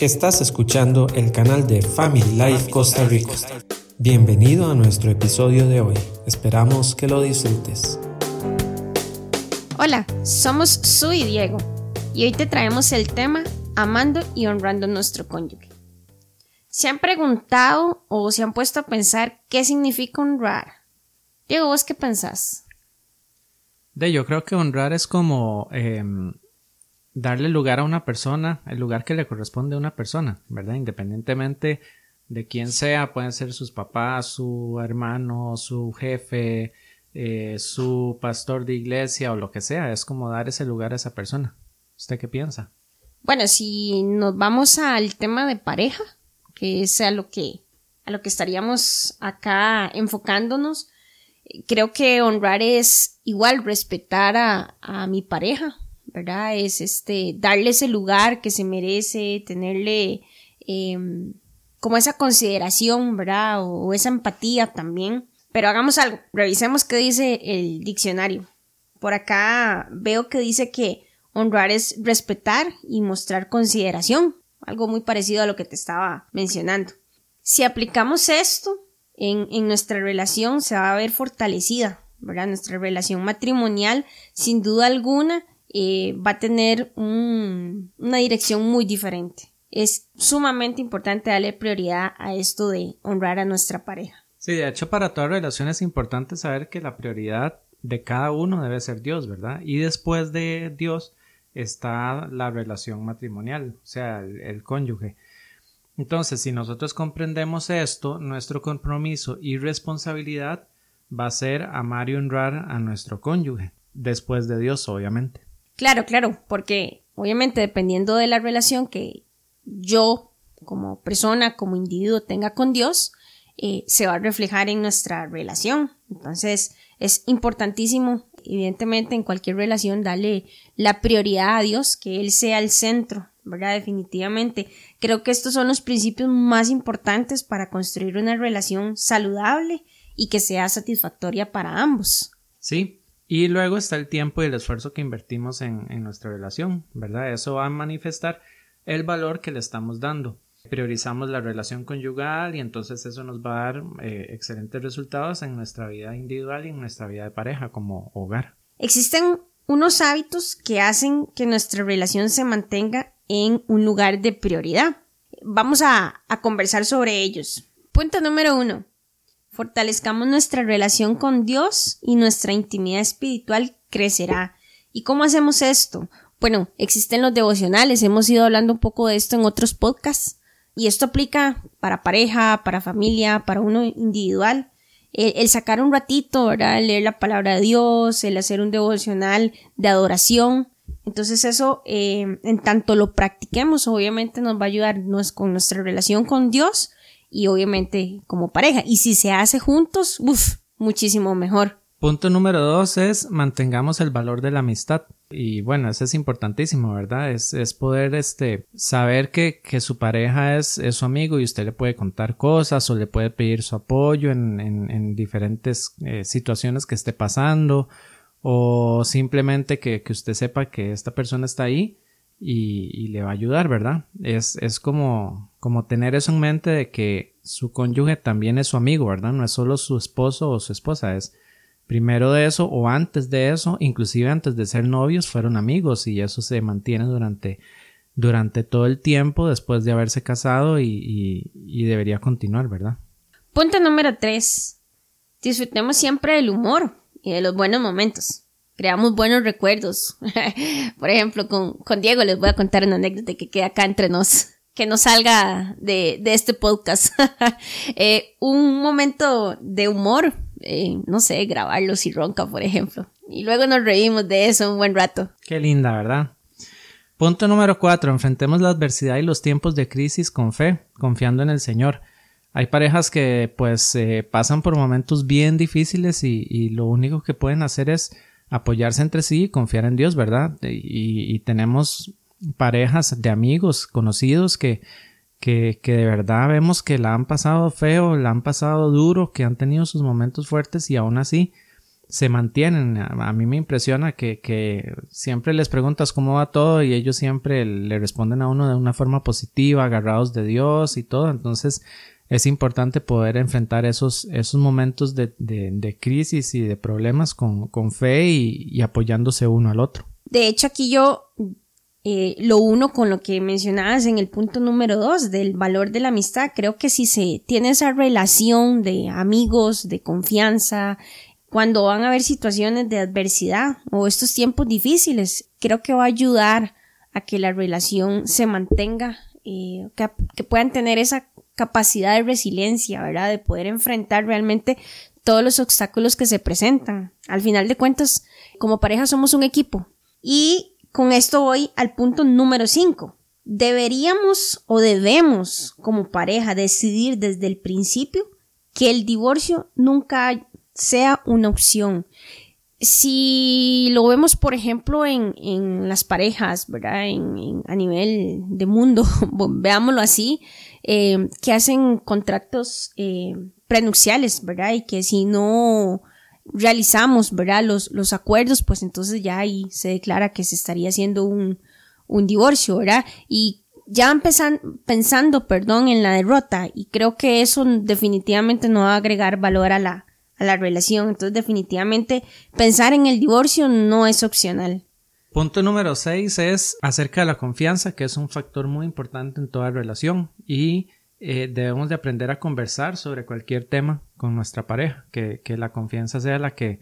Estás escuchando el canal de Family Life Costa Rica. Bienvenido a nuestro episodio de hoy. Esperamos que lo disfrutes. Hola, somos Su y Diego y hoy te traemos el tema Amando y honrando a nuestro cónyuge. ¿Se han preguntado o se han puesto a pensar qué significa honrar? Diego, ¿vos qué pensás? De yo creo que honrar es como em, darle lugar a una persona, el lugar que le corresponde a una persona, ¿verdad? Independientemente de quién sea, pueden ser sus papás, su hermano, su jefe, eh, su pastor de iglesia o lo que sea, es como dar ese lugar a esa persona. ¿Usted qué piensa? Bueno, si nos vamos al tema de pareja, que es a lo que, a lo que estaríamos acá enfocándonos, creo que honrar es igual respetar a, a mi pareja, ¿verdad? Es este, darle ese lugar que se merece, tenerle em, como esa consideración, ¿verdad? O, esa empatía también. Pero hagamos algo, revisemos qué dice el diccionario. Por acá veo que dice que honrar es respetar y mostrar consideración, algo muy parecido a lo que te estaba mencionando. Si aplicamos esto en, en nuestra relación, se va a ver fortalecida, ¿verdad? Nuestra relación matrimonial, sin duda alguna, eh, va a tener una dirección muy diferente. Es sumamente importante darle prioridad a esto de honrar a nuestra pareja. Sí, de hecho para toda relación es importante saber que la prioridad de cada uno debe ser Dios, ¿verdad? Y después de Dios está la relación matrimonial, o sea, el cónyuge. Entonces, si nosotros comprendemos esto, nuestro compromiso y responsabilidad va a ser amar y honrar a nuestro cónyuge, después de Dios, obviamente. Claro, claro, porque obviamente dependiendo de la relación que yo como persona, como individuo tenga con Dios, eh, se va a reflejar en nuestra relación. Entonces es importantísimo, evidentemente, en cualquier relación darle la prioridad a Dios, que Él sea el centro, ¿verdad? Definitivamente. Creo que estos son los principios más importantes para construir una relación saludable y que sea satisfactoria para ambos. Sí, y luego está el tiempo y el esfuerzo que invertimos en, nuestra relación, ¿verdad? Eso va a manifestar el valor que le estamos dando. Priorizamos la relación conyugal y entonces eso nos va a dar eh, excelentes resultados en nuestra vida individual y en nuestra vida de pareja como hogar. Existen unos hábitos que hacen que nuestra relación se mantenga en un lugar de prioridad. Vamos a, a conversar sobre ellos. Punto número uno fortalezcamos nuestra relación con Dios y nuestra intimidad espiritual crecerá. ¿Y cómo hacemos esto? Bueno, existen los devocionales, hemos ido hablando un poco de esto en otros podcasts, y esto aplica para pareja, para familia, para uno individual. El, sacar un ratito, ¿verdad? El leer la palabra de Dios, el hacer un devocional de adoración. Entonces eso, eh, en tanto lo practiquemos, obviamente nos va a ayudar con nuestra relación con Dios y obviamente como pareja. Y si se hace juntos, uff, muchísimo mejor. Punto número dos es mantengamos el valor de la amistad. Y bueno, eso es importantísimo, ¿verdad? Es, es poder este, saber que, que su pareja es, su amigo y usted le puede contar cosas o le puede pedir su apoyo en, en, en diferentes eh, situaciones que esté pasando o simplemente que, que usted sepa que esta persona está ahí y, le va a ayudar, ¿verdad? Es, es como, como tener eso en mente de que su cónyuge también es su amigo, ¿verdad? No es solo su esposo o su esposa, es primero de eso o antes de eso, inclusive antes de ser novios, fueron amigos y eso se mantiene durante, durante todo el tiempo después de haberse casado y, y debería continuar, ¿verdad? Punto número tres. Disfrutemos siempre del humor y de los buenos momentos creamos buenos recuerdos. Por ejemplo, con, con, Diego les voy a contar una anécdota que queda acá entre nos, que no salga de, de este podcast. eh, un momento de humor, eh, no sé, grabarlo si ronca, por ejemplo. Y luego nos reímos de eso un buen rato. Qué linda, ¿verdad? Punto número cuatro. Enfrentemos la adversidad y los tiempos de crisis con fe, confiando en el Señor. Hay parejas que pues eh, pasan por momentos bien difíciles y, y lo único que pueden hacer es apoyarse entre sí y confiar en Dios, ¿verdad? Y, tenemos parejas de amigos, conocidos que, que, que, de verdad vemos que la han pasado feo, la han pasado duro, que han tenido sus momentos fuertes y aún así se mantienen. A, mí me impresiona que, que, siempre les preguntas cómo va todo y ellos siempre le responden a uno de una forma positiva, agarrados de Dios y todo. Entonces es importante poder enfrentar esos, esos momentos de, de, crisis y de problemas con, con fe y, apoyándose uno al otro. De hecho, aquí yo eh, lo uno con lo que mencionabas en el punto número dos del valor de la amistad. Creo que si se tiene esa relación de amigos, de confianza, cuando van a haber situaciones de adversidad o estos tiempos difíciles, creo que va a ayudar a que la relación se mantenga, eh, que, puedan tener esa capacidad de resiliencia, ¿verdad? De poder enfrentar realmente todos los obstáculos que se presentan. Al final de cuentas, como pareja somos un equipo. Y con esto voy al punto número 5. Deberíamos o debemos como pareja decidir desde el principio que el divorcio nunca sea una opción. Si lo vemos, por ejemplo, en, en las parejas, ¿verdad? En, a nivel de mundo, veámoslo así, eh, que hacen contratos eh, prenupciales, ¿verdad? Y que si no realizamos, ¿verdad? Los, los acuerdos, pues entonces ya ahí se declara que se estaría haciendo un, un divorcio, ¿verdad? Y ya pensando, perdón, en la derrota y creo que eso definitivamente no va a agregar valor a la, a la relación. Entonces, definitivamente, pensar en el divorcio no es opcional. Punto número 6 es acerca de la confianza, que es un factor muy importante en toda relación y eh, debemos de aprender a conversar sobre cualquier tema con nuestra pareja, que, la confianza sea la que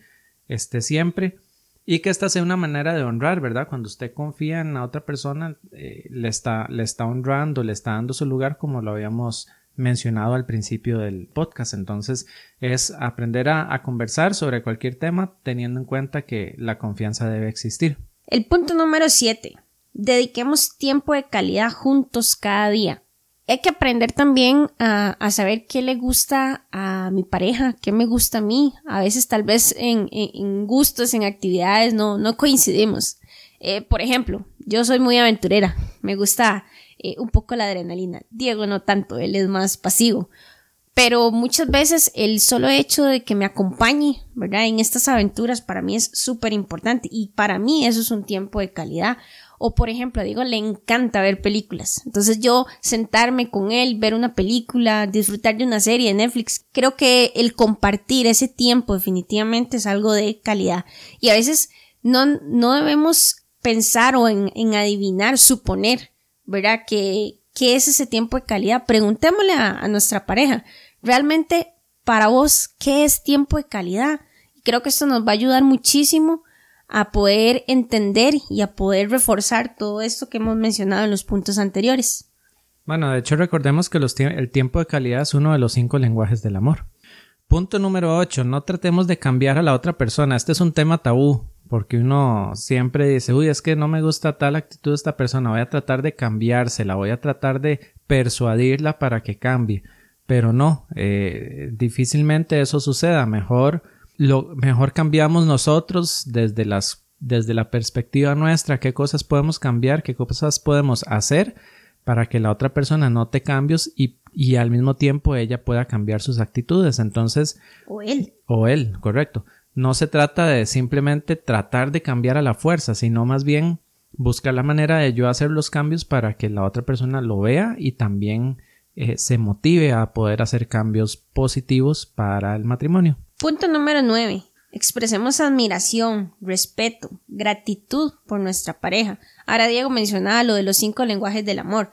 esté siempre y que esta sea una manera de honrar, ¿verdad? Cuando usted confía en la otra persona, eh, le, está, le está honrando, le está dando su lugar como lo habíamos mencionado al principio del podcast. Entonces es aprender a, conversar sobre cualquier tema teniendo en cuenta que la confianza debe existir. El punto número 7. Dediquemos tiempo de calidad juntos cada día. Hay que aprender también a, saber qué le gusta a mi pareja, qué me gusta a mí. A veces tal vez en, gustos, en actividades no, coincidimos. Eh, por ejemplo, yo soy muy aventurera. Me gusta eh, un poco la adrenalina. Diego no tanto, él es más pasivo. Pero muchas veces el solo hecho de que me acompañe, ¿verdad? En estas aventuras para mí es súper importante y para mí eso es un tiempo de calidad. O por ejemplo, digo, le encanta ver películas. Entonces yo sentarme con él, ver una película, disfrutar de una serie de Netflix, creo que el compartir ese tiempo definitivamente es algo de calidad. Y a veces no, no debemos pensar o en, en adivinar, suponer ¿verdad? ¿Qué, qué es ese tiempo de calidad? Preguntémosle a, nuestra pareja, realmente para vos, ¿qué es tiempo de calidad? Y creo que esto nos va a ayudar muchísimo a poder entender y a poder reforzar todo esto que hemos mencionado en los puntos anteriores. Bueno, de hecho recordemos que el tiempo de calidad es uno de los cinco lenguajes del amor. Punto número 8. No tratemos de cambiar a la otra persona. Este es un tema tabú porque uno siempre dice, uy, es que no me gusta tal actitud de esta persona, voy a tratar de cambiársela, voy a tratar de persuadirla para que cambie. Pero no, eh, difícilmente eso suceda. Mejor, lo, mejor cambiamos nosotros desde las desde la perspectiva nuestra, qué cosas podemos cambiar, qué cosas podemos hacer para que la otra persona note cambios y, y al mismo tiempo ella pueda cambiar sus actitudes. Entonces, o él. O él, correcto no se trata de simplemente tratar de cambiar a la fuerza, sino más bien buscar la manera de yo hacer los cambios para que la otra persona lo vea y también eh, se motive a poder hacer cambios positivos para el matrimonio. Punto número 9. Expresemos admiración, respeto, gratitud por nuestra pareja. Ahora Diego mencionaba lo de los cinco lenguajes del amor.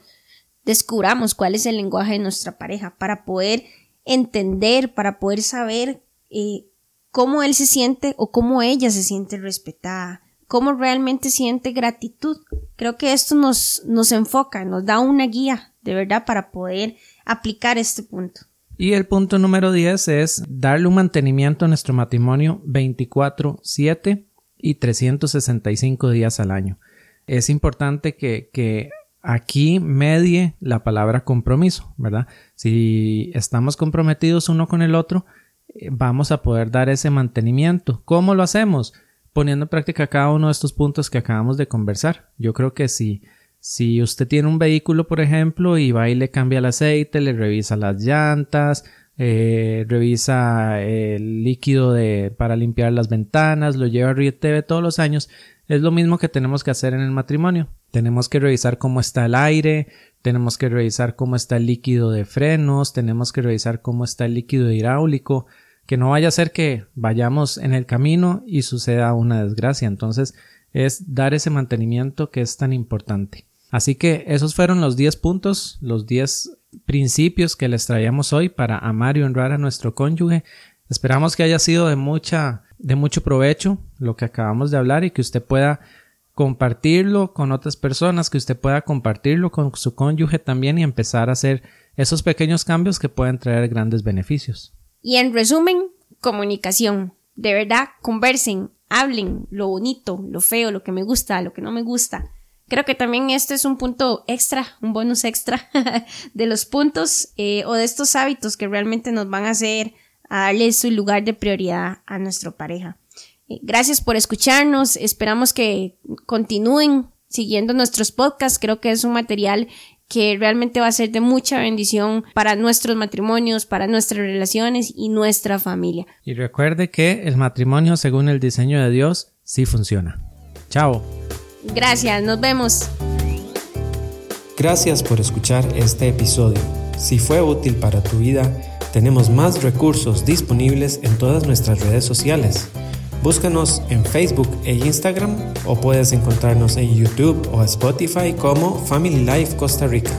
Descubramos cuál es el lenguaje de nuestra pareja para poder entender, para poder saber eh, cómo él se siente o cómo ella se siente respetada, cómo realmente siente gratitud. Creo que esto nos, nos enfoca, nos da una guía de verdad para poder aplicar este punto. Y el punto número 10 es darle un mantenimiento a nuestro matrimonio 24/7 y 365 días al año. Es importante que, que aquí medie la palabra compromiso, ¿verdad? Si estamos comprometidos uno con el otro, eh, vamos a poder dar ese mantenimiento. ¿Cómo lo hacemos? Poniendo en práctica cada uno de estos puntos que acabamos de conversar. Yo creo que si, si usted tiene un vehículo, por ejemplo, y va y le cambia el aceite, le revisa las llantas, eh, revisa el líquido de, para limpiar las ventanas, lo lleva a TV todos los años. Es lo mismo que tenemos que hacer en el matrimonio. Tenemos que revisar cómo está el aire, tenemos que revisar cómo está el líquido de frenos, tenemos que revisar cómo está el líquido hidráulico, que no vaya a ser que vayamos en el camino y suceda una desgracia. Entonces es dar ese mantenimiento que es tan importante. Así que esos fueron los 10 puntos, los 10 principios que les traíamos hoy para amar y honrar a nuestro cónyuge. Esperamos que haya sido de mucha, de mucho provecho lo que acabamos de hablar y que usted pueda compartirlo con otras personas, que usted pueda compartirlo con su cónyuge también y empezar a hacer esos pequeños cambios que pueden traer grandes beneficios. Y en resumen, comunicación. De verdad, conversen, hablen lo bonito, lo feo, lo que me gusta, lo que no me gusta. Creo que también este es un punto extra, un bonus extra de los puntos eh, o de estos hábitos que realmente nos van a hacer a darle su lugar de prioridad a nuestra pareja. Eh, gracias por escucharnos, esperamos que continúen siguiendo nuestros podcasts, creo que es un material que realmente va a ser de mucha bendición para nuestros matrimonios, para nuestras relaciones y nuestra familia. Y recuerde que el matrimonio según el diseño de Dios sí funciona. Chao. Gracias, nos vemos. Gracias por escuchar este episodio. Si fue útil para tu vida, tenemos más recursos disponibles en todas nuestras redes sociales. Búscanos en Facebook e Instagram o puedes encontrarnos en YouTube o Spotify como Family Life Costa Rica.